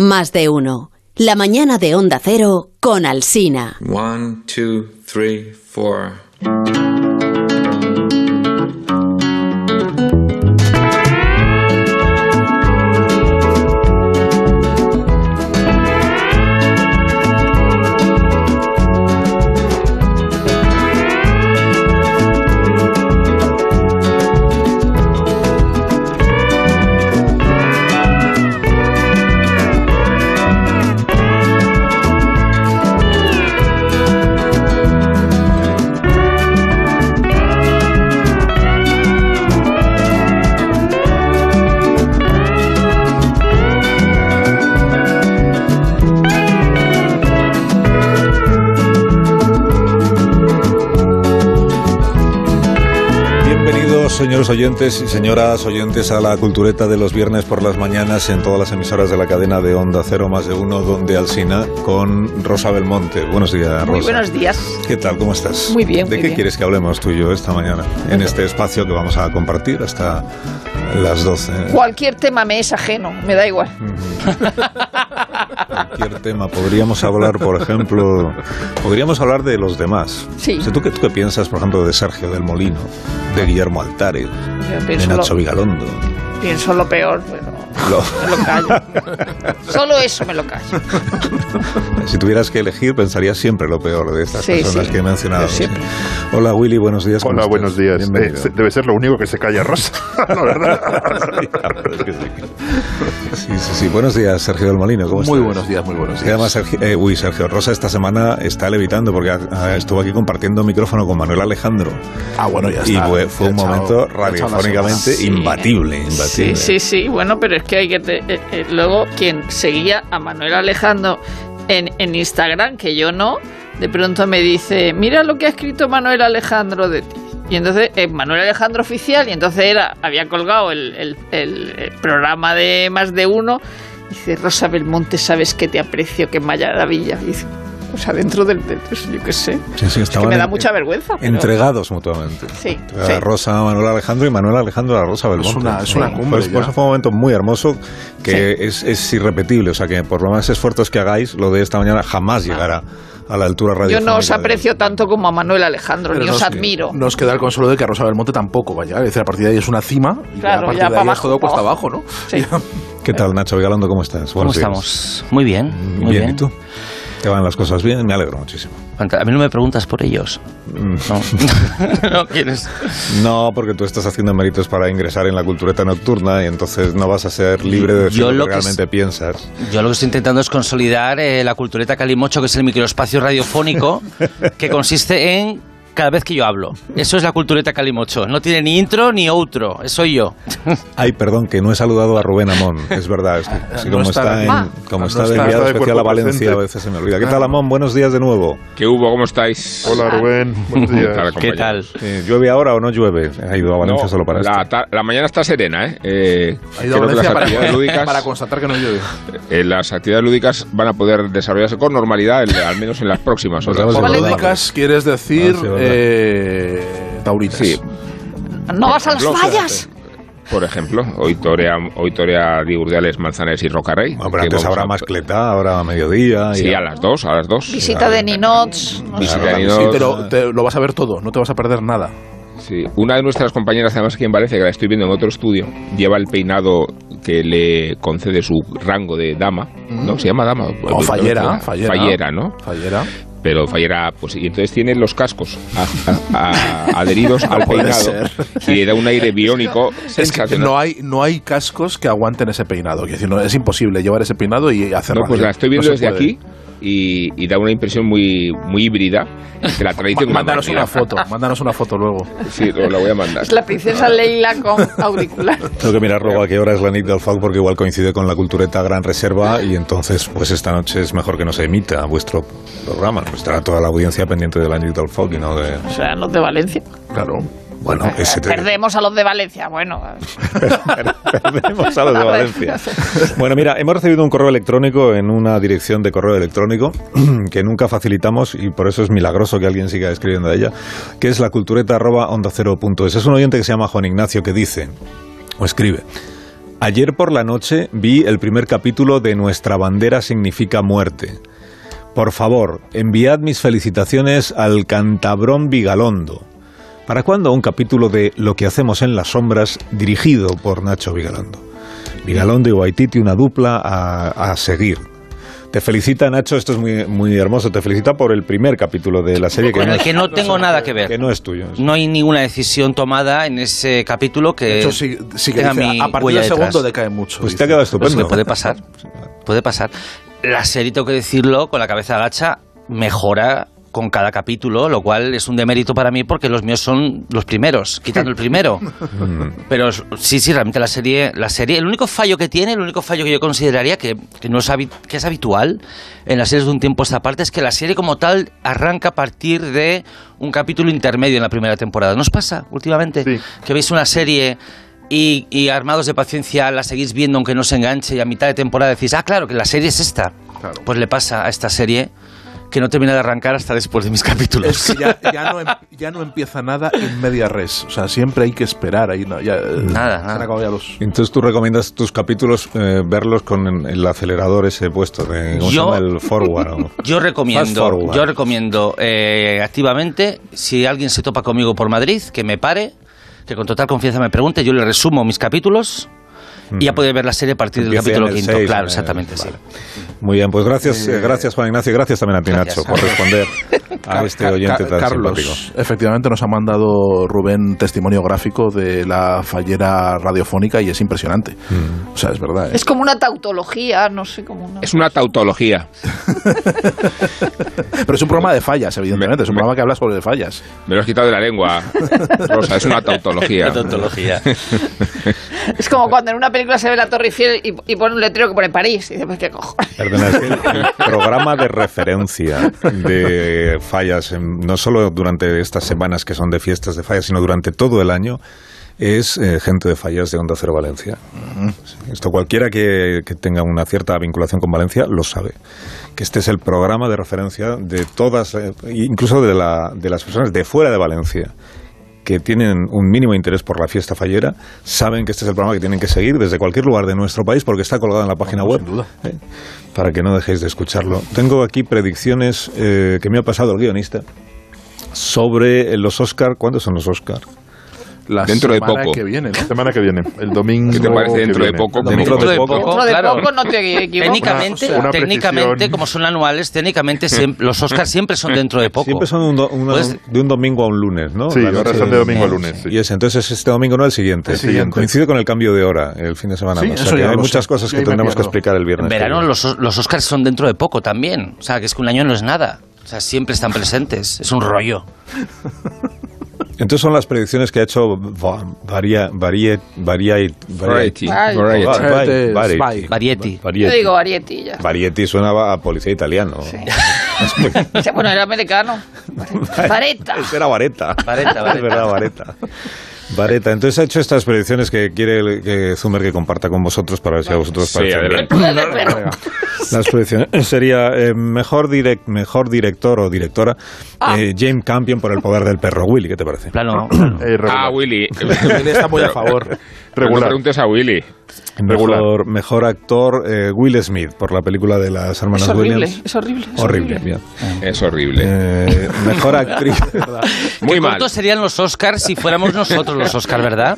Más de uno. La mañana de Onda Cero con Alsina. One, two, three, four. Señores oyentes y señoras oyentes, a la cultureta de los viernes por las mañanas en todas las emisoras de la cadena de Onda Cero más de uno, donde Alsina, con Rosa Belmonte. Buenos días, Rosa. Muy buenos días. ¿Qué tal? ¿Cómo estás? Muy bien, ¿De muy qué bien. quieres que hablemos tú y yo esta mañana? En este espacio que vamos a compartir hasta las 12. Cualquier tema me es ajeno, me da igual. Cualquier tema. Podríamos hablar, por ejemplo, podríamos hablar de los demás. Sí. O sea, ¿tú, qué, ¿Tú qué piensas, por ejemplo, de Sergio del Molino, de Guillermo Altares, de Nacho lo, Vigalondo? pienso lo peor, pero Lo- me lo callo. Solo eso me lo callo. Si tuvieras que elegir, pensarías siempre lo peor de estas Sí, personas sí. que he mencionado. Siempre. Hola Willy, buenos días. ¿cómo Hola, estás? buenos días. Eh, debe ser lo único que se calla Rosa, la verdad. Sí, sí, sí. Buenos días, Sergio del Molino. ¿Cómo Muy estás? buenos días, muy buenos días. además, Sergio, eh, uy, Sergio Rosa esta semana está levitando porque ah, estuvo aquí compartiendo micrófono con Manuel Alejandro Ah, bueno, ya está. y fue, fue Ya un momento radiofónicamente semana. imbatible, Sí, imbatible. sí, sí. Bueno, pero es que hay que... eh, eh, luego, quien seguía a Manuel Alejandro en, en Instagram, que yo no, de pronto me dice, mira lo que ha escrito Manuel Alejandro de ti. Y entonces, eh, Manuel Alejandro oficial, y entonces era, había colgado el, el- programa de más de uno. Dice, Rosa Belmonte, sabes que te aprecio, que maravilla. Dice, o sea, dentro del... del- pues, yo qué sé. Sí, sí, Es que me da en- mucha vergüenza. pero- Entregados mutuamente. Sí, A sí. Rosa a Manuel Alejandro y Manuel Alejandro a Rosa Belmonte. Es una- es una cumbre Por eso- por eso fue un momento muy hermoso que es, es irrepetible. O sea que por lo más esfuerzos que hagáis, lo de esta mañana jamás llegará a la altura Yo radiofónica. no os de- aprecio tanto como a Manuel Alejandro, Pero ni os nos- admiro. Nos queda el consuelo de que a Rosa Belmonte tampoco va a llegar. Es decir, a partir de ahí es una cima y Claro, ya a partir ya de ahí es abajo, todo pa' cuesta abajo. ¿no? Sí. ¿Qué tal, Nacho Vigalondo? ¿Cómo estás? ¿Cómo Buenos días. estamos? Muy bien, muy bien. ¿y tú? ¿Te van las cosas bien? Me alegro muchísimo. A mí no me preguntas por ellos. No, no quieres. No, porque tú estás haciendo méritos para ingresar en la cultureta nocturna y entonces no vas a ser libre de decir Yo lo lo que que realmente piensas. Yo lo que estoy intentando es consolidar eh, la cultureta Calimocho, que es el microespacio radiofónico, que consiste en cada vez que yo hablo. Eso es la cultureta Calimocho. No tiene ni intro ni outro. Eso soy yo. Ay, perdón, que no he saludado a Rubén Amón. Es verdad, es que así No como está en, Ah. como No está de está, enviado está de especial a Valencia, presente. a veces se me olvida. ¿Qué tal, Amón? Buenos días de nuevo. ¿Qué hubo? ¿Cómo estáis? Hola, Rubén. Buenos días. Tal, ¿Qué tal? Eh, ¿Llueve ahora o no llueve? Ha ido a Valencia No, solo para la, esto. la mañana está serena, ¿eh? Eh, Ha ido a Valencia para, actividades lúdicas, para constatar que no llueve. eh, las actividades lúdicas van a poder desarrollarse con normalidad, el- al menos en las próximas Pues horas. lúdicas quieres decir Ah, sí. Eh, taurinas. Sí, No vas a las fallas. por ejemplo, hoy torea, hoy torea Diurdiales, Manzanares y Rocarrey. Hombre, que antes habrá a- mascleta, ahora a mediodía. y Sí, a las dos, a las dos. Visita de Ninots. no. Visita Claro, de sí, Sí, pero te- lo vas a ver todo, no te vas a perder nada. Sí, una de nuestras compañeras, además aquí en Valencia, que la estoy viendo en otro estudio, lleva el peinado que le concede su rango de dama, ¿no? Se llama dama. O fallera, fallera. Fallera, ¿no? Fallera. Pero fallera, pues, y entonces tiene los cascos a- a- a- adheridos al peinado ser. y le da un aire biónico Es que no hay, no hay cascos que aguanten ese peinado. Quiero decir, no, es imposible llevar ese peinado y hacerlo. No, pues la estoy No viendo se desde puede. aquí y, y da una impresión muy, muy híbrida de la tradición. Mándanos una foto, mándanos una foto luego. Sí, lo, la voy a mandar. Es la princesa Leila con auricular. Tengo que mirar luego a qué hora es la NIT del FAC porque igual coincide con la cultureta Gran Reserva y entonces pues esta noche es mejor que no se emita vuestro programa. Pues estará toda la audiencia pendiente de la NIT del FAC y no de... O sea, los de Valencia. Claro. Bueno, ese te- Perdemos a los de Valencia. Bueno, Perdemos a los de Valencia. Bueno, mira, hemos recibido un correo electrónico en una dirección de correo electrónico que nunca facilitamos y por eso es milagroso que alguien siga escribiendo a ella, que es la cultureta arroba onda cero punto es. Es un oyente que se llama Juan Ignacio que dice, o escribe, Ayer por la noche vi el primer capítulo de Nuestra bandera significa muerte. Por favor, enviad mis felicitaciones al Cantabrón Vigalondo. ¿Para cuándo un capítulo de Lo que hacemos en las sombras dirigido por Nacho Vigalondo? Vigalondo y Waititi, una dupla a, a seguir. Te felicita Nacho, esto es muy, muy hermoso, te felicita por el primer capítulo de la serie que, Con no, el que no tengo nada que ver. que no es tuyo. No hay ninguna decisión tomada en ese capítulo que De hecho, sí, sí que tenga dice, mi a partir del segundo decae mucho. Pues dice. te ha quedado Pues estupendo. que puede pasar. Puede pasar. La serie, tengo que decirlo, con la cabeza agacha, mejora con cada capítulo, lo cual es un demérito para mí porque los míos son los primeros, quitando el primero. Pero sí, sí, realmente la serie, la serie, el único fallo que tiene, el único fallo que yo consideraría que, que no es, habi- que es habitual en las series de un tiempo a esta parte es que la serie como tal arranca a partir de un capítulo intermedio en la primera temporada. ¿Nos pasa últimamente? Sí. Que veis una serie y, y armados de paciencia la seguís viendo aunque no se enganche y a mitad de temporada decís, ah, claro, que la serie es esta. Claro. Pues le pasa a esta serie que no termina de arrancar hasta después de mis capítulos. Es que ya, ya no, em- ya no empieza nada en media res. O sea, siempre hay que esperar. Ahí no, ya, eh, Nada, nada. acabado ya los... Entonces tú recomiendas tus capítulos eh, verlos con el acelerador ese puesto de ¿cómo se Yo- llama? el forward. o- Yo recomiendo, forward. yo recomiendo eh, activamente, si alguien se topa conmigo por Madrid, que me pare, que con total confianza me pregunte, yo le resumo mis capítulos y ya puede ver la serie a partir del Empiece capítulo quinto. seis, claro, en el- exactamente, vale. sí. Muy bien, pues gracias, eh, gracias Juan Ignacio, gracias también a ti. Nacho por responder a este oyente tan Carlos, simpático. efectivamente nos ha mandado Rubén testimonio gráfico de la fallera radiofónica y es impresionante. Mm. O sea, es verdad. ¿eh? Es como una tautología, no sé, como una... Es una tautología. Pero es un programa de fallas, evidentemente. Me- es un me- programa que habla sobre fallas. Me lo has quitado de la lengua, Rosa. Es una tautología. La tautología. Es como cuando en una película se ve la Torre Eiffel y, y pone un letrero que pone París. Y dices, pues qué cojones. Perdona, es que el, el programa de referencia de fallas, no solo durante estas semanas que son de fiestas de fallas, sino durante todo el año, es eh, gente de fallas de Onda Cero Valencia. Esto cualquiera que, que tenga una cierta vinculación con Valencia lo sabe. Que este es el programa de referencia de todas, eh, incluso de, la, de las personas de fuera de Valencia que tienen un mínimo interés por la fiesta fallera, saben que este es el programa que tienen que seguir desde cualquier lugar de nuestro país porque está colgado en la página web. sin duda. ¿eh? Para que no dejéis de escucharlo. Tengo aquí predicciones eh, que me ha pasado el guionista sobre los Oscar. ¿Cuándo son los Oscar? La Dentro de semana poco. que viene, ¿no? Semana que viene, el domingo. ¿Qué te parece dentro de poco? Dentro de poco. poco, Dentro de claro. poco no te equivocas. Técnicamente, Una- una técnicamente como son anuales, técnicamente siempre- los Oscars siempre son dentro de poco. Siempre son un do- una- Pues- de un domingo a un lunes, ¿no? Sí, La ahora son de domingo a lunes. sí. Y ese, entonces es este domingo, no el siguiente. El siguiente. Coincide con el cambio de hora el fin de semana. Sí, o sea eso que ya hay muchas sé. cosas que tendremos que explicar el viernes. En verano los, los Oscars son dentro de poco también. O sea, que es que un año no es nada. O sea, siempre están presentes. Es un rollo. Entonces son las predicciones que ha hecho Va- Varia, Varia- Variety. Variety. Va- Va- Variety. Variety. Variety. Yo digo Arietti ya. Varietti suena a policía italiano. Dice, Bueno, era americano. Vareta. Ese era Vareta. Vareta. Es verdad, Vareta. Vareta. Entonces ha hecho estas predicciones que quiere que Zumer que comparta con vosotros para ver si a vosotros os Las predicciones sería eh, mejor, direct, mejor director o directora Ah. eh, James Campion por el poder del perro. Willy, ¿qué te parece? Plano. Eh, regular. Ah, Willy. Willy está muy a favor. No Regular. preguntes a Willy. Regular. Mejor, mejor actor eh, Will Smith por la película de las hermanas Es horrible, Williams. es horrible. es Horrible, bien. Es horrible. Eh, mejor actriz. Muy Qué mal. serían los Oscars si fuéramos nosotros los Oscars, ¿verdad?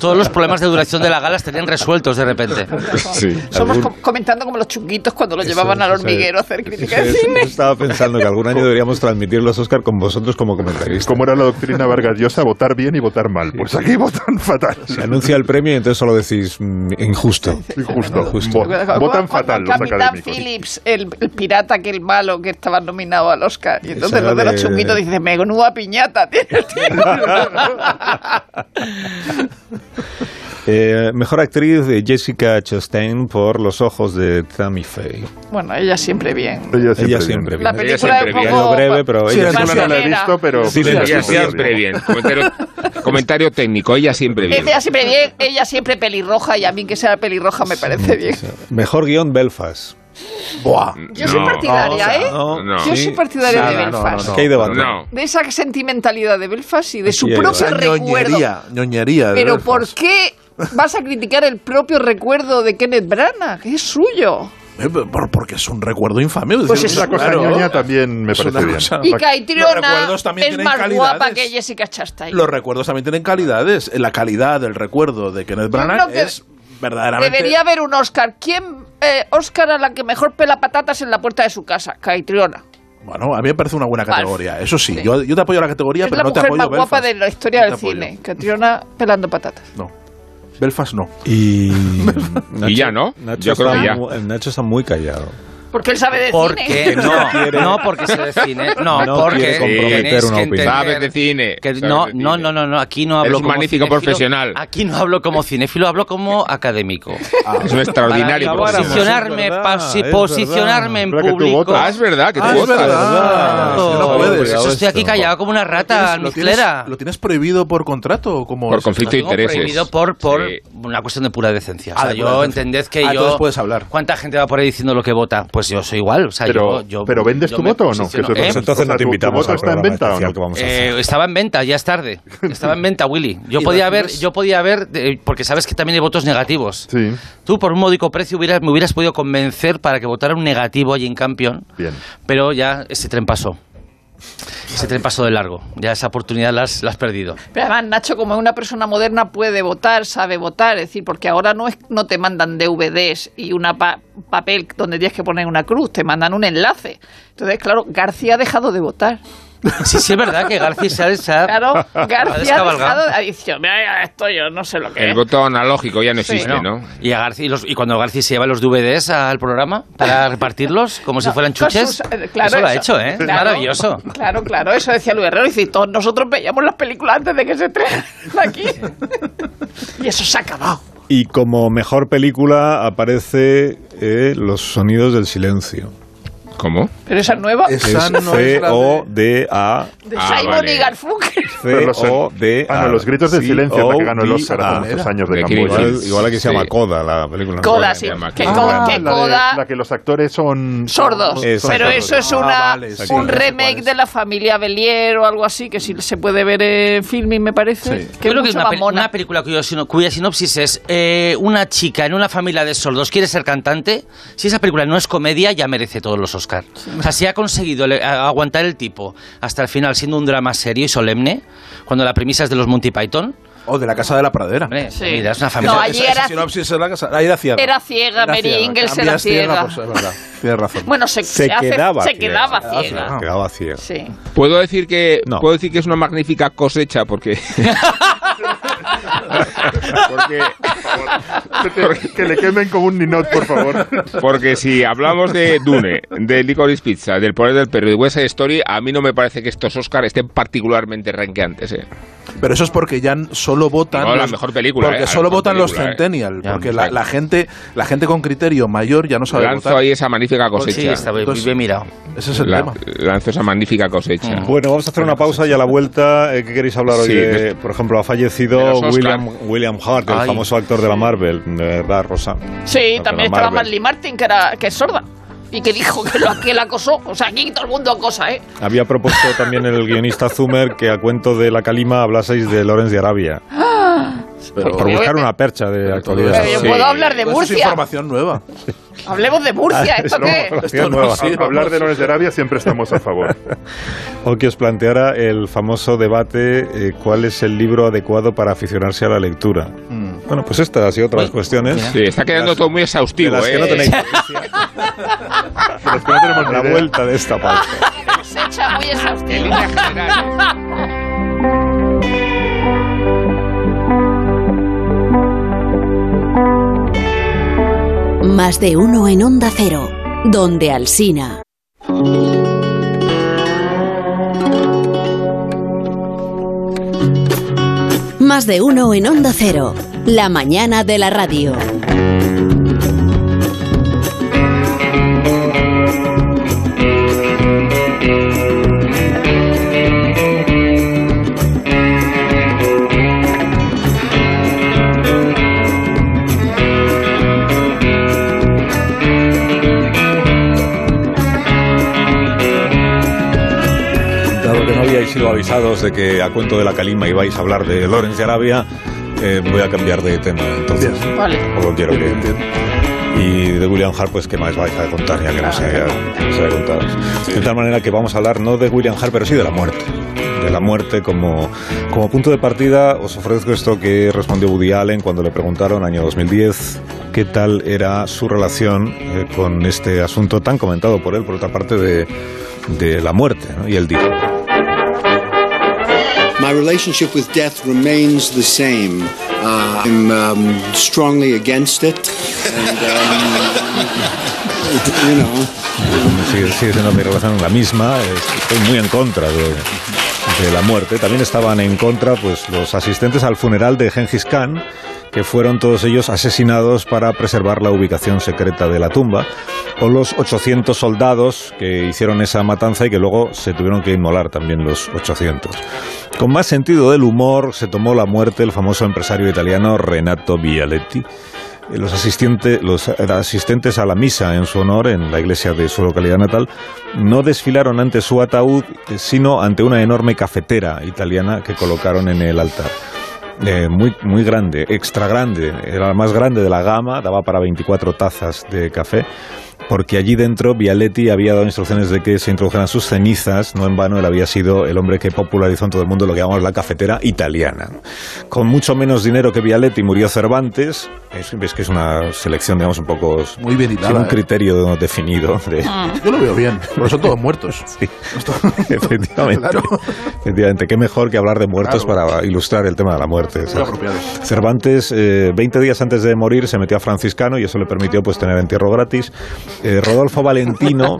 Todos los problemas de duración de la gala estarían resueltos de repente. Sí. Somos com- comentando como los chunguitos cuando lo llevaban al eso, hormiguero a hacer crítica de Eso, cine. Estaba pensando que algún año deberíamos transmitir los Oscar con vosotros como comentaristas. Como era la doctrina Vargas Llosa, votar bien y votar mal. Pues aquí votan fatal. Se anuncia el premio y entonces solo decís mm, injusto. Injusto. Justo. Vo- Como- Votan fatal los Capitán académicos. Phillips, el, el pirata que el malo que estaba nominado al Oscar. Y entonces los de los chunguitos dicen, menuda piñata tiene el tío". Eh, mejor actriz de Jessica Chastain por Los ojos de Tammy Faye. Bueno, ella siempre bien. Ella siempre. Ella bien. siempre La bien. Ella película es siempre bien. poco... breve, pero Sí, ella la siempre no la he visto, pero. Sí, ella Ella siempre siempre bien. Comentario, comentario técnico. Ella siempre bien. Ella siempre bien, ella siempre pelirroja y a mí que sea pelirroja me parece bien. Mejor guion Belfast. Buah. Yo soy No. partidaria, ¿eh? No, No. Yo sí. soy partidaria de No, no, no, Belfast. no, ¿Qué hay de? No. Esa sentimentalidad de Belfast y de su propio recuerdo. ñoñería, ñoñería. de Pero Belfast. ¿por qué vas a criticar el propio recuerdo de Kenneth Branagh, que es suyo. Eh, por- porque es un recuerdo infame. es Pues es Esa cosa claro, ñoña también me parece bien. cosa- Y Caitriona es más calidades. guapa que Jessica Chastain. Los recuerdos también tienen calidades. La calidad del recuerdo de Kenneth Branagh que es verdaderamente... Debería haber un Oscar. ¿Quién eh, Oscar a la que mejor pela patatas en la puerta de su casa? Caitriona. Bueno, a mí me parece una buena categoría. Eso sí, Sí. Yo, yo te apoyo la categoría, Es pero la no te mujer apoyo más guapa de la historia No del cine. Caitriona pelando patatas. No. Belfast no. Y, Y ya, ¿no? Nacho Yo creo está que ya. Nacho está muy callado. Porque él sabe de Porque cine. no, no porque se define, no, No porque quiere comprometer una que Sabes de cine. que sabes no, de no, cine. no, no, no, aquí no hablo Eres como magnífico cinéfilo, profesional. Aquí no hablo como cinéfilo, hablo como académico. Es un extraordinario Para profesional. posicionarme, es verdad, pa- es posicionarme en verdad. Pero que tú público. votas. Ah, es verdad, que tú Ah, es votas. verdad. Claro. No puedes. Yo estoy aquí callado como una rata ¿Lo tienes. ¿Lo tienes prohibido por contrato o como Por conflicto de intereses. prohibido por, por una cuestión de pura decencia. O sea, Ah, de yo entended que Ah, yo... puedes hablar. ¿Cuánta gente va por ahí diciendo lo que vota? Pues yo soy igual. O sea, Pero- yo, yo- pero ¿vendes yo tu voto o no? Que eso ¿Eh? Pues entonces O sea, no te ¿tu- tu invitamos voto al está en venta o no? que vamos a hacer. Eh, estaba en venta, ya es tarde. Estaba en venta, Willy. Yo ¿Y podía haber, yo podía haber, eh, porque sabes que también hay votos negativos. Sí, Tú por un módico precio hubieras, me hubieras podido convencer para que votara un negativo allí en Campion, bien. pero ya ese tren pasó. Ese tren pasó de largo. Ya esa oportunidad la has, perdido. Pero además, Nacho, como una persona moderna, puede votar, sabe votar. Es decir, porque ahora no, es, no te mandan DVDs y un papel donde tienes que poner una cruz, te mandan un enlace. Entonces, claro, García ha dejado de votar. Sí, sí, es verdad que García se ha, se ha- Claro, ha García ha descabalgado. dejado. Ha dicho, "Mira, esto yo no sé lo que El es. voto analógico ya no Sí. existe, Bueno, ¿no? Y, a García, y, los- y cuando García se lleva los DVDs al programa para repartirlos como si fueran chuches, sus- eh, claro, eso lo ha hecho, ¿eh? Claro, Maravilloso. Claro, claro, eso decía Luis Herrero. Dice, todos nosotros veíamos las películas antes de que se estrenen aquí. y eso se ha acabado. Y como mejor película aparece eh, Los sonidos del silencio. ¿Cómo? Pero esa es nueva. Es- Es Esa no es la de- C-O-D-A. de Ah, Simon vale. y Garfunkel. C-O-D-A. Ah, no, los gritos del silencio la que ganó el Oscar Ah, hace muchos años de Camboya. Igual, igual aquí se llama Coda la película. Coda, sí. Que, Coda. Ah, que la, Coda... la que los actores son Sordos. Pero eso es Ah, una, vale, sí, un remake de la familia Belier o algo así, que sí se puede ver en filming, me parece. Sí. Que creo que es una, película cuya sinopsis es eh, una chica en una familia de sordos quiere ser cantante. Si esa película no es comedia, ya merece todos los Oscars. O sea, si ha conseguido aguantar el tipo hasta el final siendo un drama serio y solemne, cuando la premisa es de los Monty Python, O de la Casa de la Pradera. Sí. mira, es una No, familia. allí esa, esa era- sinopsis es la casa. Ahí era ciega. Era ciega, Mary. Ingalls era ciega, pues es verdad. Tienes razón. Bueno, se, Se se hace- quedaba se ciega. quedaba Se quedaba ciega. ciega. Quedaba ciega. Sí. Puedo decir que No. puedo decir que es una magnífica cosecha porque porque Que, que le quemen como un ninot, por favor. porque si hablamos de Dune, de Licorice Pizza, del poder del perro y de West Side Story, a mí no me parece que estos Oscar estén particularmente ranqueantes. ¿eh? Pero eso es porque ya solo votan. No, la los- mejor película, Porque eh, la solo votan los película, eh. Centennial. Ya, porque la, la gente la gente con criterio mayor ya no sabe Lanzo votar. ahí esa magnífica cosecha. Sí, está bien, Entonces- bien mirado. Ese es el La- tema. lanzo esa magnífica cosecha. Mm. Bueno, vamos a hacer una pausa y a la vuelta, eh, ¿qué queréis hablar hoy? Sí, de- de- por ejemplo, ha fallecido Oscar. William, William Hart, el Ay. famoso actor de la Marvel, de verdad, Rosa. Sí, No, también estaba Marvel. Marley Martin, que, era, que es sorda. Y que dijo que, lo, que la acosó. O sea, aquí todo el mundo acosa, ¿eh? Había propuesto también el guionista Zumer que a cuento de la calima hablaseis de Lorenz de Arabia, Pero, por buscar una percha de actualidad. Pero yo Sí. puedo hablar de Eso es Murcia. información nueva. Hablemos de Murcia, ¿esto No, qué? información no nueva. sirve. Hablar de Lorenz de Arabia siempre estamos a favor. O que os planteara el famoso debate eh, cuál es el libro adecuado para aficionarse a la lectura. Mm. Bueno, pues estas y otras Uy, cuestiones. Sí, está quedando todo muy De exhaustivo. las que ¿eh? no tenéis noticia, De los que no tenemos la vuelta de esta pausa. Cosecha muy En exhaustiva. línea general. Más de uno en Onda Cero, donde Alsina. Más de uno en Onda Cero, la mañana de la radio. Avisados de que a cuento de la calima ibais a hablar de Lorenz de Arabia, eh, voy a cambiar de tema, entonces. Bien. Vale. Tampoco quiero Bien, que... bien. Y de William Hart, pues, ¿qué más vais a contar? Ya que no se haya, no se haya contado. De tal manera que vamos a hablar no de William Hart, pero sí de la muerte. De la muerte como, como punto de partida, os ofrezco esto que respondió Woody Allen cuando le preguntaron, año 2010, qué tal era su relación eh, con este asunto tan comentado por él, por otra parte, de, de la muerte. ¿no? Y él dijo, My relationship with death remains the same. Uh, I'm um, strongly against it, and um, you know. sigue, siendo mi relación la misma, es- estoy muy en contra de, de la muerte. También estaban en contra pues los asistentes al funeral de Gengis Khan, que fueron todos ellos asesinados para preservar la ubicación secreta de la tumba, o los 800 soldados que hicieron esa matanza y que luego se tuvieron que inmolar también los 800. Con más sentido del humor se tomó la muerte el famoso empresario italiano Renato Bialetti. Eh, Los, asistente- los asistentes a la misa en su honor en la iglesia de su localidad natal no desfilaron ante su ataúd, eh, sino ante una enorme cafetera italiana que colocaron en el altar. Eh, muy, muy grande, extra grande, era la más grande de la gama, daba para 24 tazas de café, porque allí dentro Vialetti había dado instrucciones de que se introdujeran sus cenizas, no en vano él había sido el hombre que popularizó en todo el mundo lo que llamamos la cafetera italiana. Con mucho menos dinero que Vialetti murió Cervantes, es, ves que es una selección, digamos, un poco... Muy bien sin un ¿eh? criterio definido de, Yo lo veo bien, pero son todos muertos. Sí, efectivamente. Claro. Efectivamente, qué mejor que hablar de muertos Claro. para ilustrar el tema de la muerte. Muy ¿sabes? apropiado. Cervantes, eh, 20 días antes de morir, se metió a franciscano y eso le permitió pues tener entierro gratis. Eh, Rodolfo Valentino,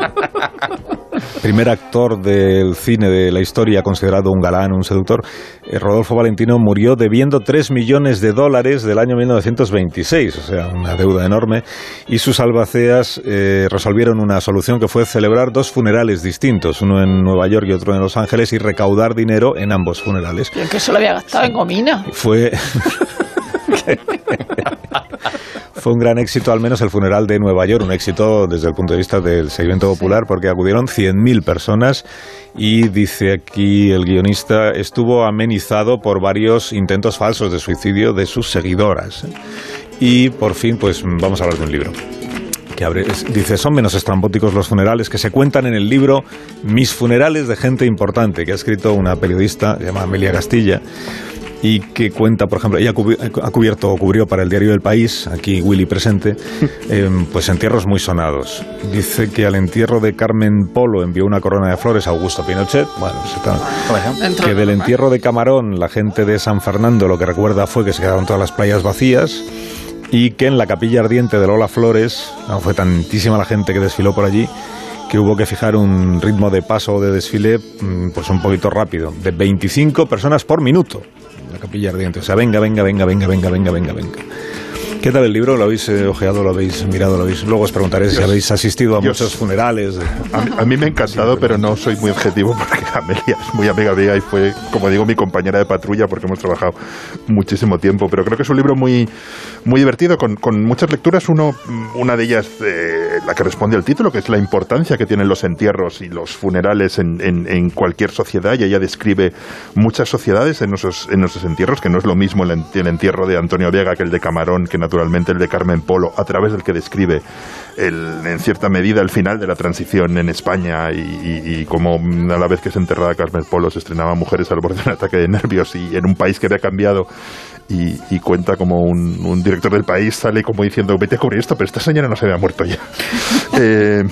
primer actor del cine de la historia, considerado un galán, un seductor, eh, Rodolfo Valentino murió debiendo 3 millones de dólares del año 1926, o sea, una deuda enorme, y sus albaceas eh, resolvieron una solución que fue celebrar dos funerales distintos, uno en Nueva York y otro en Los Ángeles, y recaudar dinero en ambos funerales. Yo que eso lo había gastado en gomina. Fue. Fue un gran éxito, al menos el funeral de Nueva York, un éxito desde el punto de vista del seguimiento popular, porque acudieron 100.000 personas y dice aquí el guionista, estuvo amenizado por varios intentos falsos de suicidio de sus seguidoras. Y por fin, pues vamos a hablar de un libro que abre, es- dice, son menos estrambóticos los funerales que se cuentan en el libro Mis funerales de gente importante, que ha escrito una periodista llamada Amelia Castilla y que cuenta, por ejemplo, ella ha cubierto o cubrió para el diario del País, aquí Willy presente, eh, pues entierros muy sonados. Dice que al entierro de Carmen Polo envió una corona de flores a Augusto Pinochet. Bueno, se está- que de del entierro de Camarón la gente de San Fernando lo que recuerda fue que se quedaron todas las playas vacías y que en la capilla ardiente de Lola Flores no, fue tantísima la gente que desfiló por allí que hubo que fijar un ritmo de paso o de desfile mm, pues un poquito rápido, de 25 personas por minuto capilla ardiente. O sea, venga, venga, venga, venga, venga, venga, venga, venga. ¿Qué tal el libro? ¿Lo habéis eh, ojeado? ¿Lo habéis mirado? ¿Lo habéis... Luego os preguntaré si Dios. habéis asistido a Dios. muchos funerales. A mí, a mí me ha encantado, pero no soy muy objetivo porque Amelia es muy amiga mía y fue, como digo, mi compañera de patrulla porque hemos trabajado muchísimo tiempo. Pero creo que es un libro muy, muy divertido, con, con muchas lecturas. Uno, una de ellas, eh, la que responde al título, que es la importancia que tienen los entierros y los funerales en, en- en cualquier sociedad. Y ella describe muchas sociedades en nuestros, en nuestros entierros, que no es lo mismo el entierro de Antonio Vega que el de Camarón, que naturalmente el de Carmen Polo, a través del que describe el- en cierta medida el final de la transición en España y, y, y cómo mm, a la vez que se enterraba Carmen Polo se estrenaba Mujeres al borde de un ataque de nervios y en un país que había cambiado y, y cuenta como un, un director del país sale como diciendo vete a cubrir esto pero esta señora no se había muerto ya Eh,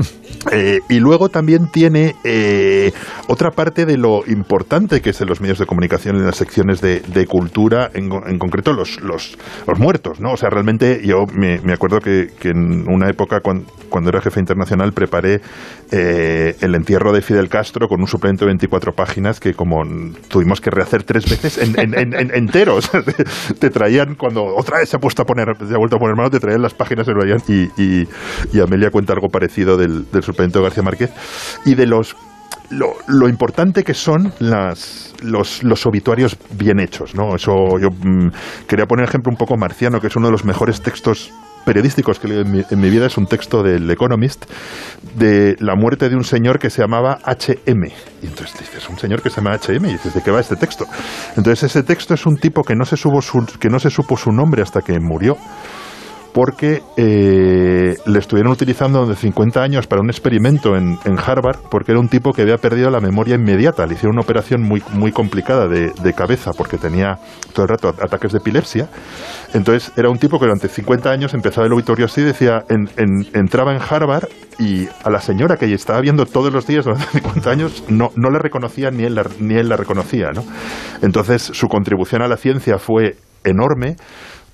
eh, y luego también tiene eh, otra parte de lo importante que es en los medios de comunicación, en las secciones de, de cultura, en, en concreto los, los, los muertos, ¿no? O sea, realmente yo me, me acuerdo que, que en una época cuan- cuando, era jefe internacional preparé eh, el entierro de Fidel Castro con un suplemento de 24 páginas que como tuvimos que rehacer tres veces en, en- en- en- enteros. te, traían, cuando otra vez se ha puesto a poner, se ha vuelto a poner mano, te traían las páginas en Ryan y, y, y Amelia cuenta algo parecido del, del suplemento de García Márquez y de los lo, lo importante que son las, los, los obituarios bien hechos, ¿no? Eso yo mm, quería poner ejemplo un poco marciano, que es uno de los mejores textos periodísticos que leído en mi, en mi vida es un texto del Economist de la muerte de un señor que se llamaba HM. Y entonces dices, un señor que se llama HM, y dices, ¿de qué va este texto? Entonces ese texto es un tipo que no se, supo su, que no se supo su nombre hasta que murió porque eh, le estuvieron utilizando durante 50 años para un experimento en, en, Harvard, porque era un tipo que había perdido la memoria inmediata. Le hicieron una operación muy, muy complicada de, de cabeza porque tenía todo el rato ataques de epilepsia. Entonces era un tipo que durante 50 años empezaba el obituario así, decía, en, en, entraba en Harvard y a la señora que estaba viendo todos los días durante 50 años no, no le reconocía ni él la, ni él la reconocía. ¿no? Entonces su contribución a la ciencia fue enorme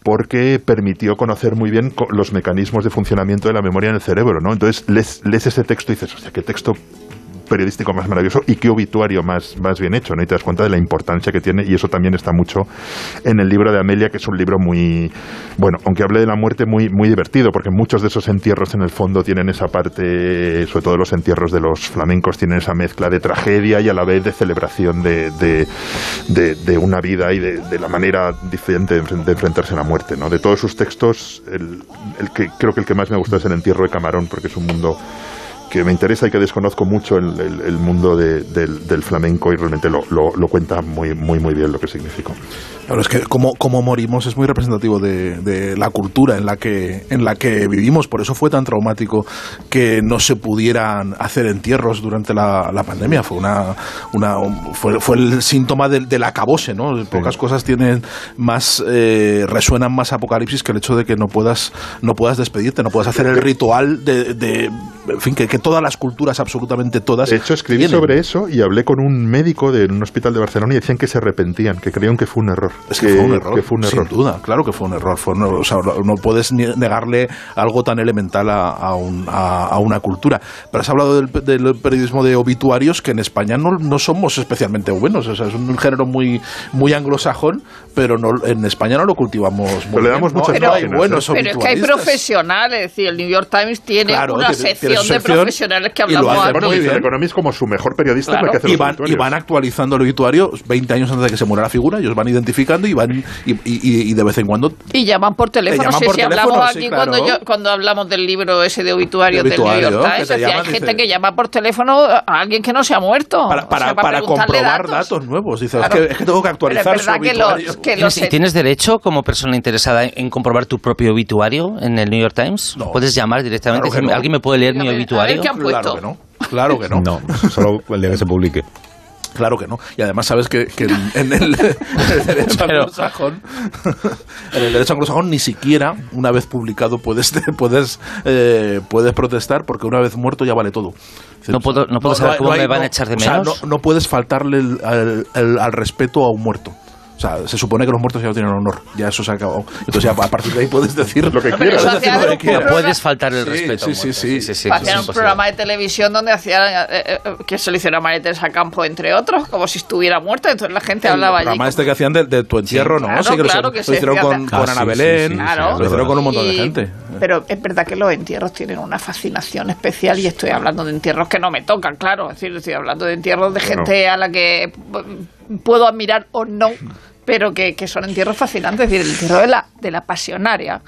porque permitió conocer muy bien los mecanismos de funcionamiento de la memoria en el cerebro, ¿no? Entonces lees, lees ese texto y dices, hostia, qué texto periodístico más maravilloso y qué obituario más, más bien hecho, ¿no? Y te das cuenta de la importancia que tiene y eso también está mucho en el libro de Amelia, que es un libro muy, bueno, aunque hable de la muerte, muy, muy divertido, porque muchos de esos entierros en el fondo tienen esa parte, sobre todo los entierros de los flamencos, tienen esa mezcla de tragedia y a la vez de celebración de, de, de, de una vida y de, de, la manera diferente de enfrentarse a la muerte, ¿no? De todos sus textos, el, el que creo que el que más me gusta es el entierro de Camarón, porque es un mundo que me interesa y que desconozco mucho el, el, mundo de, del, del, flamenco y realmente lo, lo, lo, cuenta muy, muy, muy bien lo que significó. Claro, es que como, como morimos es muy representativo de, de, la cultura en la, que, en la que vivimos. Por eso fue tan traumático que no se pudieran hacer entierros durante la, la pandemia. Fue, una, una, fue, fue el síntoma del, del acabose, ¿no? Sí. Pocas cosas tienen más, eh, resuenan más apocalipsis que el hecho de que no puedas, no puedas despedirte, no puedas hacer el ritual de, de en fin, que, que, todas las culturas, absolutamente todas. De hecho, escribí tienen. sobre eso y hablé con un médico de un hospital de Barcelona y decían que se arrepentían, que creían que fue un error. Es que, que, fue un error. Que fue un error. Sin duda, claro que fue un error. Fue un error. O sea, no puedes negarle algo tan elemental a, a, un, a, a una cultura. Pero has hablado del, del, periodismo de obituarios que en España no, no somos especialmente buenos. O sea, es un género muy, muy anglosajón, pero no, en España no lo cultivamos muy pero le damos bien, muchas ¿no? páginas, buenos pero es que hay profesionales. Es decir, el New York Times tiene Claro, una tiene- tiene sección de sección profesionales que y lo hablamos hace aquí. Bueno, muy bien. el Economist como su mejor periodista Claro. que hace y los van, y van actualizando el obituario 20 años antes de que se muera la figura, ellos van identificando y van y, y- y- de vez en cuando Y llaman por teléfono. llaman sí, por sí, teléfono, hablamos sí, aquí claro. cuando, yo, cuando hablamos del libro ese de obituarios De del New York que Times. hay gente dice- que llama por teléfono a alguien que no se ha muerto. para, O para, sea, para preguntarle comprobar datos. nuevos. Dice, Claro. es, que, es que tengo que actualizar su verdad que los, que los ¿Tienes, tienes derecho como persona interesada en, comprobar tu propio obituario en el New York Times? No. Puedes llamar directamente. Claro no. ¿Alguien me puede leer mi Dígame, a ver, obituario? ¿qué han Claro que no. Claro que no. No, solo el día que se publique. Claro que no. Y además sabes que, que en, en el, en el derecho anglosajón, en el derecho anglosajón ni siquiera una vez publicado puedes puedes eh, puedes protestar porque una vez muerto ya vale todo. No puedo- no puedo saber cómo me hay- van a echar de o sea, menos. no, puedes faltarle el- al, el- al respeto a un muerto. O sea, se supone que los muertos ya no tienen honor. Ya eso se ha acabado. Entonces ya a partir de ahí puedes decir Lo que puedes quieras. decir lo que Pero quieras. No puedes faltar el Sí, respeto. sí, sí, sí. Hacían un programa de televisión donde hacían eh, eh, que se le hiciera a María Teresa Campo, entre otros, como si estuviera muerta. Entonces la gente el hablaba allí. programa este que hacían de, de tu entierro, ¿no? claro, Sí, que lo- claro lo, que se hicieron con, Ana sí, Belén, sí, Claro. lo hicieron con un montón de gente. Pero es verdad que los entierros tienen una fascinación especial y estoy hablando de entierros que no me tocan, claro. Es decir, estoy hablando de entierros de gente a la que p- puedo admirar o no, pero que, que son entierros fascinantes. Es decir, el entierro de la, de la pasionaria,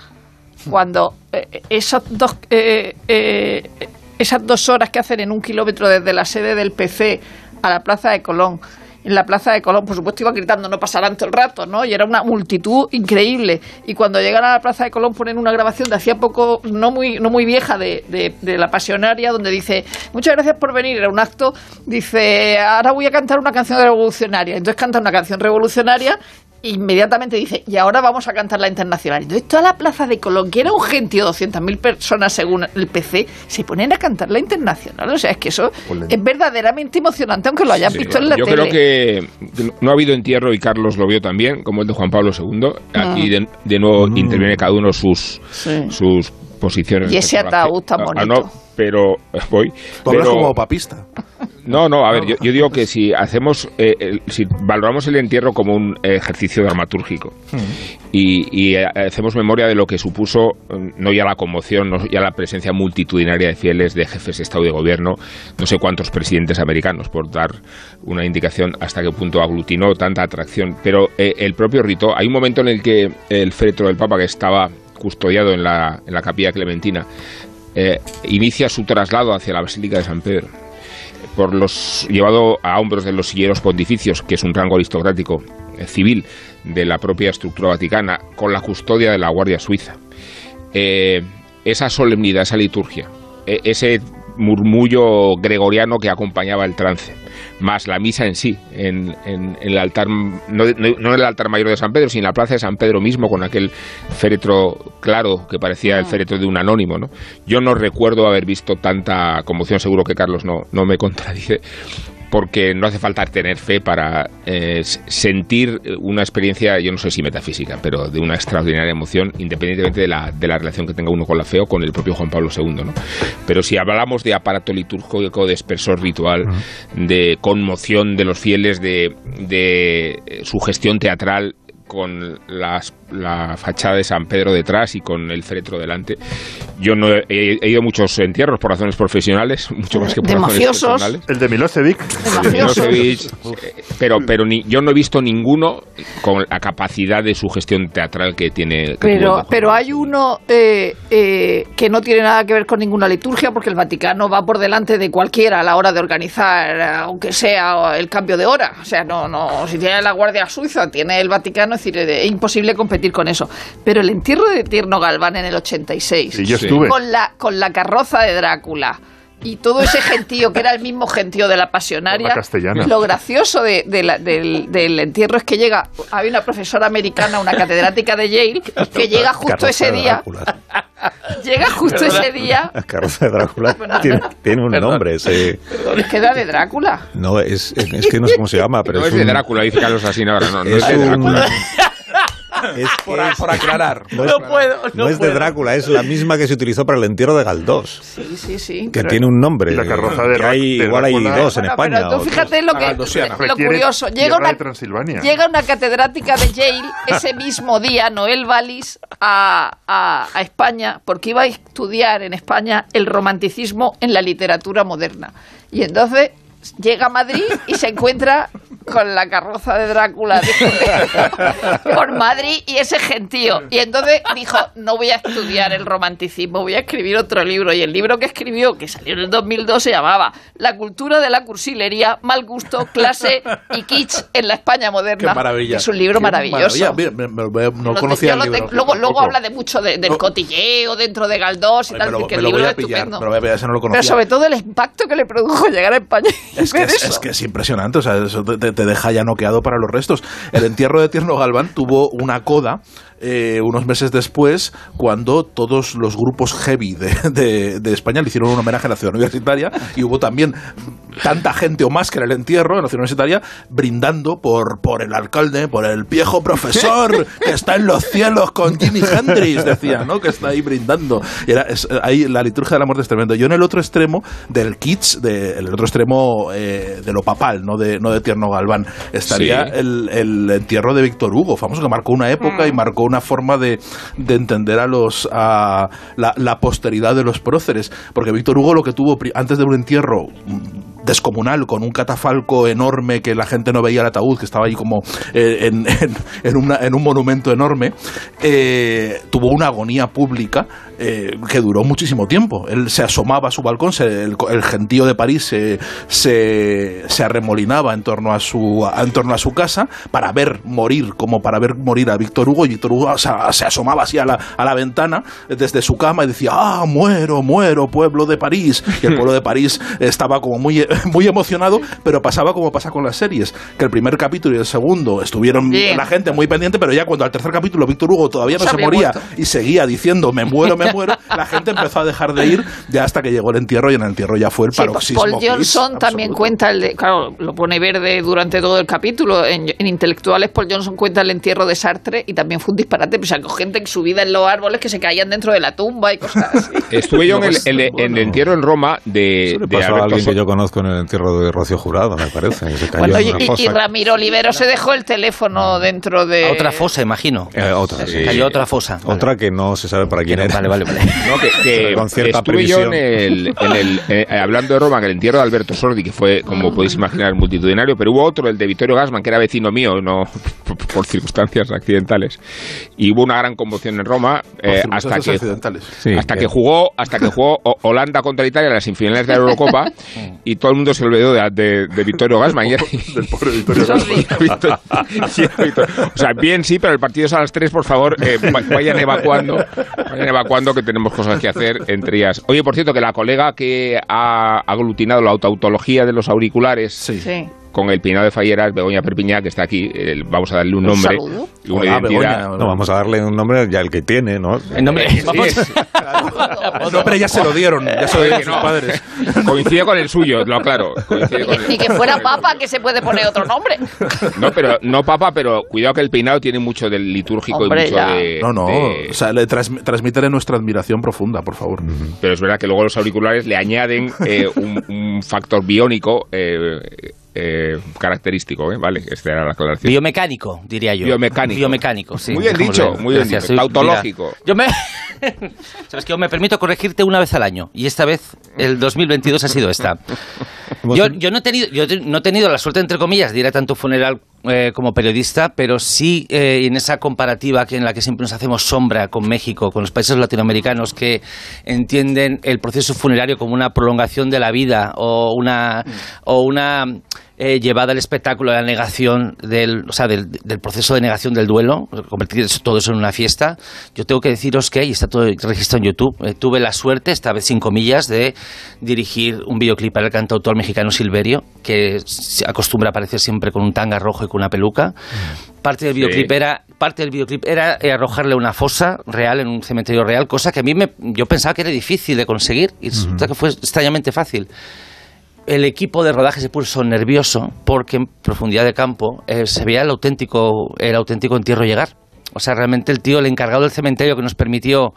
cuando eh, esos dos, eh, eh, esas dos horas que hacen en un kilómetro desde la sede del PC a la Plaza de Colón, en la Plaza de Colón, por supuesto, iba gritando, no pasarán todo el rato, ¿no? Y era una multitud increíble. Y cuando llegan a la Plaza de Colón ponen una grabación de hacía poco, no muy, no muy vieja, de, de, de la pasionaria, donde dice, muchas gracias por venir, era un acto, dice, ahora voy a cantar una canción revolucionaria. Entonces canta una canción revolucionaria inmediatamente dice, y ahora vamos a cantar la internacional. Entonces toda la plaza de Colón, que era un gentío, 200.000 personas según el PC, se ponen a cantar la internacional. O sea, es que eso es verdaderamente emocionante, aunque lo hayan Sí, visto en la Yo tele. creo que no ha habido entierro y Carlos lo vio también, como el de Juan Pablo II. Aquí de, de nuevo interviene cada uno sus, Mm. Sí. sus posiciones. Y ese la ataúd tan Ah, ah, bonito. no, pero voy. Tú hablas pero- como papista. No, no, a ver, yo, yo digo que si hacemos, eh, si valoramos el entierro como un ejercicio dramatúrgico y, eh, hacemos memoria de lo que supuso, eh, no ya la conmoción, no ya la presencia multitudinaria de fieles, de jefes de Estado y de Gobierno, no sé cuántos presidentes americanos, por dar una indicación hasta qué punto aglutinó tanta atracción, pero eh, el propio rito, hay un momento en el que el féretro del Papa que estaba custodiado en la, en la capilla clementina, eh, inicia su traslado hacia la Basílica de San Pedro, por los, llevado a hombros de los silleros pontificios, que es un rango aristocrático eh, civil de la propia estructura vaticana, con la custodia de la Guardia Suiza. Eh, esa solemnidad, esa liturgia, e- ese murmullo gregoriano que acompañaba el trance, más la misa en sí, en, en- en el altar, no, no- no en el altar mayor de San Pedro, sino en la plaza de San Pedro mismo, con aquel féretro claro que parecía el féretro de un anónimo. ¿no? Yo no recuerdo haber visto tanta conmoción, seguro que Carlos no, no me contradice, porque no hace falta tener fe para eh, sentir una experiencia, yo no sé si metafísica, pero de una extraordinaria emoción, independientemente de la, de la relación que tenga uno con la fe o con el propio Juan Pablo II. ¿no? Pero si hablamos de aparato litúrgico, de espesor ritual, de conmoción de los fieles, de, de eh, sugestión teatral, con las- la fachada de San Pedro detrás y con el féretro delante. Yo no he, ido a muchos entierros por razones profesionales, mucho más que por De razones mafiosos. personales. El de Milosevic. El de Milosevic, eh, pero pero ni, yo no he visto ninguno con la capacidad de sugestión teatral que tiene. que Pero, pero hay uno eh, eh, que no tiene nada que ver con ninguna liturgia, porque el Vaticano va por delante de cualquiera a la hora de organizar, aunque sea el cambio de hora. O sea, no, no, si tiene la Guardia Suiza, tiene el Vaticano, es decir, es imposible competir con eso. Pero el entierro de Tierno Galván en el 86, Y yo Sí. estuve. con la, con la carroza de Drácula. Y todo ese gentío, que era el mismo gentío de la pasionaria, La castellana. lo gracioso de- de la- del, del entierro es que llega, hay una profesora americana, una catedrática de Yale, que llega justo ese de día, llega justo ese día, La carroza de Drácula tiene, tiene un nombre. ese- es que era de Drácula. no, es, es que no sé cómo se llama, pero No es, es, de un- Drácula, dice Carlos Asín ahora, no, no es, es de un- Drácula. Es que Por, es- por aclarar. no es, puedo, no es de Drácula, es la misma que se utilizó para el entierro de Galdós, Sí, sí, sí. que pero- tiene un nombre. Y la carroza de que Ra- hay, de igual hay dos en Bueno, España. Pero tú fíjate lo que lo curioso. Llega una, de Transilvania. llega una catedrática de Yale ese mismo día, Noel Vallis, a, a- a España, porque iba a estudiar en España el romanticismo en la literatura moderna. Y entonces llega a Madrid y se encuentra con la carroza de Drácula por Madrid y ese gentío. Y entonces dijo, no voy a estudiar el romanticismo, voy a escribir otro libro. Y el libro que escribió, que salió en el 2002, se llamaba La cultura de la cursilería, mal gusto, clase y kitsch en la España moderna. Qué maravilla. Es un libro Qué maravilloso. maravilla. Mira, me- me- me- no Lo- conocía el libro. luego, luego habla de mucho de- del No. cotilleo dentro de Galdós y Ay, tal, lo- que el libro es pillar, estupendo. pillar, no lo Pero sobre todo el impacto que le produjo llegar a España Es que es, es que es impresionante, o sea, eso te, te deja ya noqueado para los restos. El entierro de Tierno Galván tuvo una coda eh, unos meses después, cuando todos los grupos heavy de, de- de España le hicieron un homenaje a la ciudad universitaria y hubo también tanta gente o más que en el entierro en la ciudad universitaria brindando por, por el alcalde, por el viejo profesor que está en los cielos con Jimi Hendrix, decía, ¿no? Que está ahí brindando. Y era, es- ahí la liturgia de la muerte es tremendo. Yo en el otro extremo del kitsch, de, el otro extremo eh, de lo papal, no de, no de Tierno Galván, estaría Sí. el, el entierro de Víctor Hugo, famoso que marcó una época y marcó una forma de, de entender a los a la, la posteridad de los próceres. Porque Víctor Hugo lo que tuvo antes de un entierro descomunal, con un catafalco enorme que la gente no veía el ataúd, que estaba ahí como eh, en, una- en un monumento enorme, eh, tuvo una agonía pública eh, que duró muchísimo tiempo. Él se asomaba a su balcón, se- el, el gentío de París se, se, se arremolinaba en torno, a su, en torno a su casa para ver morir, como para ver morir a Víctor Hugo, y Víctor Hugo se, asomaba así a la, a la ventana desde su cama y decía, ah, muero, muero, pueblo de París. Y el pueblo de París estaba como muy, muy emocionado, pero pasaba como pasa con las series, que el primer capítulo y el segundo estuvieron Bien. la gente muy pendiente, pero ya cuando al tercer capítulo Víctor Hugo todavía no Se moría muerto. y seguía diciendo me muero, me muero, la gente empezó a dejar de ir ya hasta que llegó el entierro y en el entierro ya fue el Sí, paroxismo. Paul Kiss Johnson también absoluto. cuenta el de, claro, lo pone verde durante todo el capítulo. En, en intelectuales, Paul Johnson cuenta el entierro de Sartre y también fue un disparate, pues sacó gente en su vida en los árboles que se caían dentro de la tumba y cosas así. Estuve yo en el, Pues, en entierro en Roma de, de pasó a Alberto alguien que Soto. yo conozco en el entierro de Rocío Jurado, me parece. que se cayó Bueno, en y, una y- fosa. y Ramiro Olivero se dejó el teléfono dentro de... A otra fosa, imagino. Eh, otra, sí. Cayó otra fosa. Vale. Otra que no se sabe para quién Vale, era. vale, vale. No, que, que Con cierta estuve yo en previsión. el, en el eh, hablando de Roma, en el entierro de Alberto Sordi, que fue, como podéis imaginar, multitudinario, pero hubo otro, el de Vittorio Gassman, que era vecino mío, no por, por circunstancias accidentales. Y hubo una gran conmoción en Roma eh, hasta circunstancias que accidentales. Sí, hasta que- jugó hasta que jugó Ho- Holanda contra Italia en las semifinales de la Eurocopa y todo el mundo se olvidó de, de, de. Y era- Del pobre sí, Víctor. O sea, bien sí, pero el partido es a las 3, por favor, eh, va- vayan evacuando, vayan evacuando que tenemos cosas que hacer entre ellas. Oye, por cierto, que la colega que ha aglutinado la autoautología de los auriculares Sí. Con el peinado de Falleras, Begoña Perpiñá, que está aquí, eh, vamos a darle un nombre saludo. una Hola, identidad. Begoña. No, vamos a darle un nombre ya el que tiene, ¿no? El nombre, Sí, vamos, es- No, pero ya se lo dieron, ya se lo dieron que sus no. padres. Coincide con el suyo, no, claro. coincide con el- Ni que fuera papa, que se puede poner otro nombre. No, pero no papa, pero cuidado que el peinado tiene mucho del litúrgico Hombre, y mucho ya. de. No, no, de- o sea, le transmítele nuestra admiración profunda, por favor. Pero es verdad que luego los auriculares le añaden eh, un, un factor biónico eh, eh, característico, ¿eh? Vale, esta era la aclaración. biomecánico, diría yo. Biomecánico. Biomecánico, sí. Muy bien dicho, muy bien Gracias, dicho. Tautológico. mira, yo me... Sabes que yo me permito corregirte una vez al año y esta vez el 2022 ha sido esta. Yo, yo no, he tenido, yo no he tenido la suerte, entre comillas, de ir a tanto funeral eh, como periodista, pero sí eh, en esa comparativa que en la que siempre nos hacemos sombra con México, con los países latinoamericanos que entienden el proceso funerario como una prolongación de la vida o una, o una eh, llevada al espectáculo de la negación del, o sea, del, del proceso de negación del duelo, convertir todo eso en una fiesta. Yo tengo que deciros que, y está todo registrado en YouTube, eh, tuve la suerte, esta vez sin comillas, de dirigir un videoclip para el cantautor mexicano Silverio, que se acostumbra a aparecer siempre con un tanga rojo y con una peluca. Parte del Sí. videoclip era parte del videoclip era eh, arrojarle una fosa real en un cementerio real, cosa que a mí me, yo pensaba que era difícil de conseguir y resulta que fue extrañamente fácil el equipo de rodaje se puso nervioso porque en profundidad de campo eh, se veía el auténtico, el auténtico entierro llegar. O sea, realmente el tío, el encargado del cementerio que nos permitió,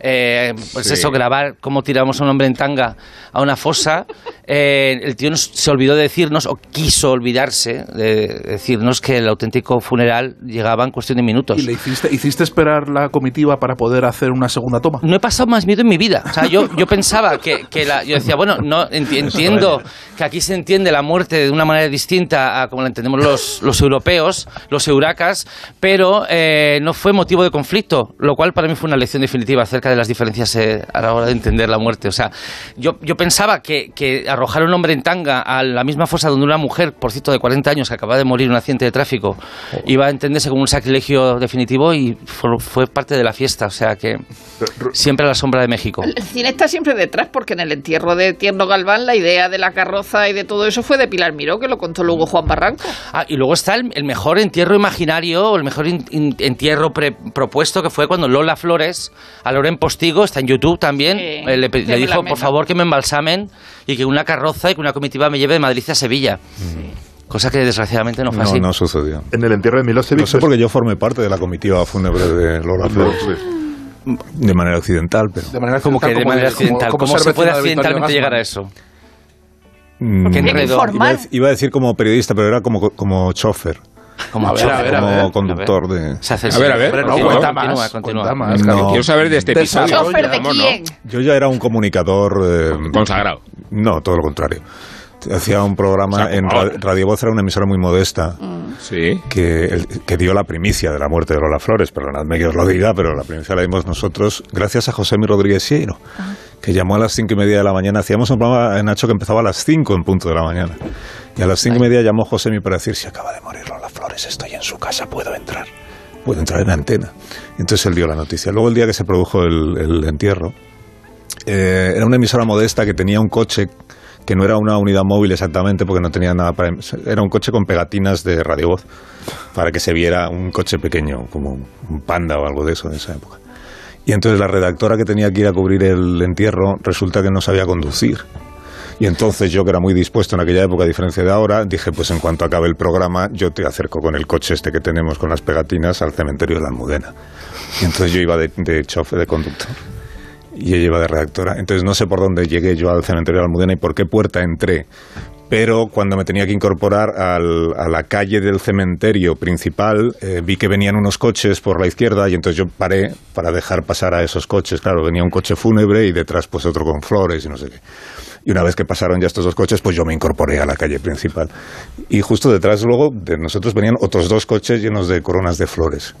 eh, pues Sí. eso, grabar cómo tiramos a un hombre en tanga a una fosa, eh, el tío nos- se olvidó de decirnos, o quiso olvidarse de decirnos que el auténtico funeral llegaba en cuestión de minutos. ¿Y le hiciste, hiciste esperar la comitiva para poder hacer una segunda toma? no he pasado más miedo en mi vida. O sea, yo, yo pensaba que, que la, yo decía, bueno, no enti- entiendo que aquí se entiende la muerte de una manera distinta a como la entendemos los, los europeos, los euracas, pero eh, no fue motivo de conflicto, lo cual para mí fue una lección definitiva acerca de las diferencias eh, a la hora de entender la muerte. O sea, yo, yo pensaba que, que arrojar a un hombre en tanga a la misma fosa donde una mujer, por cierto, de 40 años que acaba de morir en un accidente de tráfico, iba a entenderse como un sacrilegio definitivo y fue, fue parte de la fiesta. O sea que siempre a la sombra de México. El cine está siempre detrás porque en el entierro de Tierno Galván la idea de la carroza y de todo eso fue de Pilar Miró, que lo contó luego Juan Barranco. Ah, y luego está el, el mejor entierro imaginario, o el mejor in- in- entierro pre- propuesto, que fue cuando Lola Flores, a Loren Postigo, está en YouTube también, Sí, eh, le, dijo, por favor, que me embalsamen y que una carroza y que una comitiva me lleve de Madrid a Sevilla. Cosa que desgraciadamente no fue No, así. no sucedió. En el entierro de Milosevic. No sé porque yo formé parte de la comitiva fúnebre de Lola Flores. De manera accidental, pero... De manera como que de manera accidental. ¿Cómo, se puede accidentalmente llegar a eso? Mm, Qué enredo. Iba a decir como periodista, pero era como, como chofer, Como, A ver, a ver, a como ver. conductor de... Se hace el A ver, a ver, no, Continúa, cuenta continúa, más, continúa. cuenta más, No. Quiero saber de este episodio. Desarrolla. ¿Chofer de ¿cómo no? quién? Yo ya era un comunicador... eh, Consagrado. no, todo lo contrario. Hacía un programa O sea, en como Ra- ahora. Radio Voz, era una emisora muy modesta, Sí. que, que dio la primicia de la muerte de Lola Flores. Perdonadme que os lo diga, pero la primicia la dimos nosotros gracias a José Mi Rodríguez Sieiro, que llamó a las cinco y media de la mañana. Hacíamos un programa en Nacho que empezaba a las cinco en punto de la mañana. Y a las cinco y media llamó José Mi para decir, si acaba de morir Lola Flores, estoy en su casa, puedo entrar. Puedo entrar en antena. Entonces él dio la noticia. Luego el día que se produjo el, el entierro, eh, era una emisora modesta que tenía un coche que no era una unidad móvil exactamente porque no tenía nada para... Era un coche con pegatinas de radiovoz para que se viera un coche pequeño, como un panda o algo de eso de esa época. Y entonces la redactora que tenía que ir a cubrir el entierro resulta que no sabía conducir. Y entonces yo, que era muy dispuesto en aquella época, a diferencia de ahora, dije, pues en cuanto acabe el programa, yo te acerco con el coche este que tenemos con las pegatinas al cementerio de la Almudena. Y entonces yo iba de, chofer, de conductor. y ella iba de redactora. Entonces no sé por dónde llegué yo al cementerio de Almudena y por qué puerta entré. Pero cuando me tenía que incorporar a la calle del cementerio principal, eh, vi que venían unos coches por la izquierda y entonces yo paré para dejar pasar a esos coches. Claro, venía un coche fúnebre y detrás pues otro con flores y no sé qué. Y una vez que pasaron ya estos dos coches, pues yo me incorporé a la calle principal. Y justo detrás luego de nosotros venían otros dos coches llenos de coronas de flores.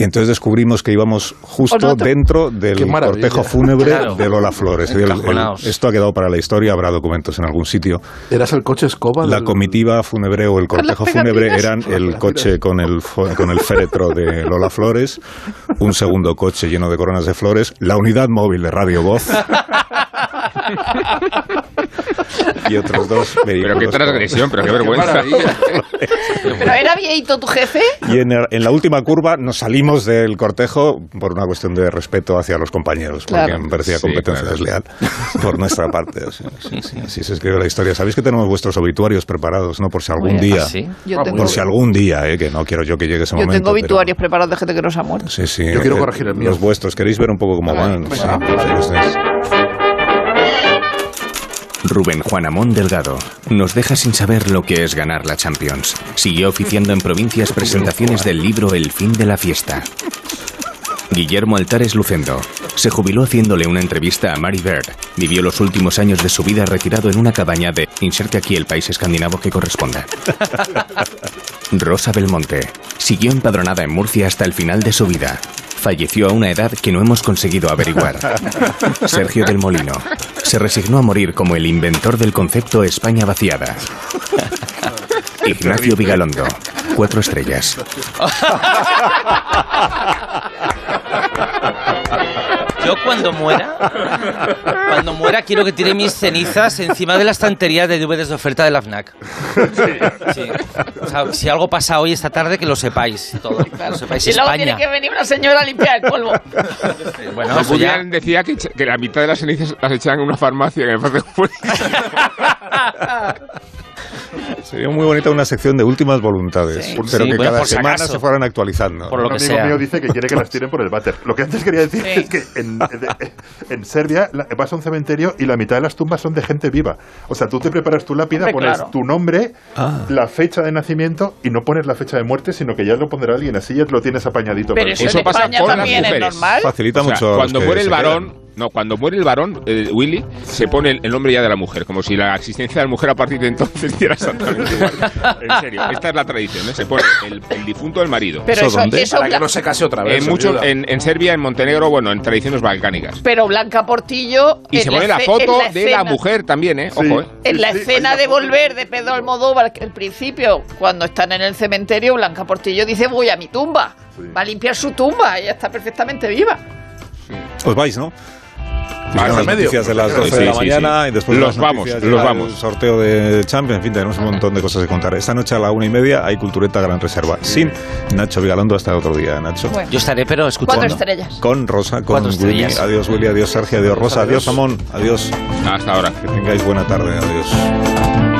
Y entonces descubrimos que íbamos justo dentro del cortejo fúnebre Claro. de Lola Flores. El- el- Encajonaos. esto ha quedado para la historia, habrá documentos en algún sitio. ¿Eras el coche escoba? La del- comitiva fúnebre o el cortejo fúnebre eran el coche con el, fo- con el féretro de Lola Flores, un segundo coche lleno de coronas de flores, la unidad móvil de Radio Voz y otros dos vehículos. Pero qué transgresión, pero qué vergüenza. ¿Pero era viejito tu jefe? Y en, el- en la última curva nos salimos del cortejo por una cuestión de respeto hacia los compañeros, porque Claro. me parecía Sí, competencia claro. desleal por nuestra parte. O sea, sí, sí, así se escribe la historia. Sabéis que tenemos vuestros obituarios preparados, ¿no? Por si algún día. ¿Ah, sí? Yo Ah, tengo, Por si algún día, ¿eh? que no quiero yo que llegue ese yo momento. tengo pero- obituarios preparados de gente que no se ha muerto. Sí, sí. Yo quiero corregir el mío. Los vuestros, ¿queréis ver un poco cómo van? Sí, entonces- Rubén Juan Amón Delgado nos deja sin saber lo que es ganar la Champions. Siguió oficiando en provincias presentaciones del libro El fin de la fiesta. Guillermo Altares Lucendo se jubiló haciéndole una entrevista a Mary Bird. Vivió los últimos años de su vida retirado en una cabaña de inserte aquí el país escandinavo que corresponda. Rosa Belmonte siguió empadronada en Murcia hasta el final de su vida. Falleció a una edad que no hemos conseguido averiguar. Sergio del Molino se resignó a morir como el inventor del concepto España vaciada. Ignacio Vigalondo, cuatro estrellas. Yo cuando muera, cuando muera quiero que tire mis cenizas encima de la estantería de DVDs de oferta de la FNAC. Sí. O sea, si algo pasa hoy esta tarde, que lo sepáis todo. Lo sepáis Y luego España. tiene que venir una señora a limpiar el polvo. Bueno, No, eso ya- decía que, que la mitad de las cenizas las echaban en una farmacia que me parece muy- Sería muy bonita una sección de últimas voluntades, Sí. pero Sí, que bueno, cada semana acaso. se fueran actualizando. Por lo Un que amigo sea. mío dice que quiere que las tiren por el váter. Lo que antes quería decir Sí. es que en, en Serbia vas a un cementerio y la mitad de las tumbas son de gente viva. O sea, tú te preparas tu lápida, Hombre, pones claro. tu nombre, Ah. la fecha de nacimiento y no pones la fecha de muerte, sino que ya lo pondrá alguien. Así ya lo tienes apañadito. Pero para eso, Eso pasa España con las también es normal. Facilita O sea, mucho. cuando muere el varón. No, cuando muere el varón, eh, Willy, se pone el, el nombre ya de la mujer, como si la existencia de la mujer a partir de entonces diera exactamente igual. En serio, esta es la tradición, ¿eh? se pone el, el difunto del marido. Pero ¿Eso dónde? eso Para que no se case otra vez. en, olvida. en, en Serbia, en Montenegro, bueno, en tradiciones balcánicas. pero Blanca Portillo. Y se pone la foto de la mujer también, ¿eh? Sí. Ojo, ¿eh? En la Sí, sí, escena de volver de Pedro Almodóvar, que al principio, cuando están en el cementerio, Blanca Portillo dice voy a mi tumba. Sí. Va a limpiar su tumba, ella está perfectamente viva. Pues vais, ¿no? Noticias de las Sí, 12 de la sí, mañana sí. y después Los vamos, los vamos. El sorteo de Champions, en fin, tenemos un montón de cosas que contar. Esta noche a la una y media hay Cultureta Gran Reserva. Sin Nacho Vigalondo hasta otro día, Nacho. Bueno, Yo estaré, pero escuchando. cuatro estrellas. Con Rosa, con Willy. Adiós, Willy. Adiós, Sergio. Adiós, Rosa. Adiós, Amón. Adiós. Hasta ahora. Que tengáis buena tarde. Adiós.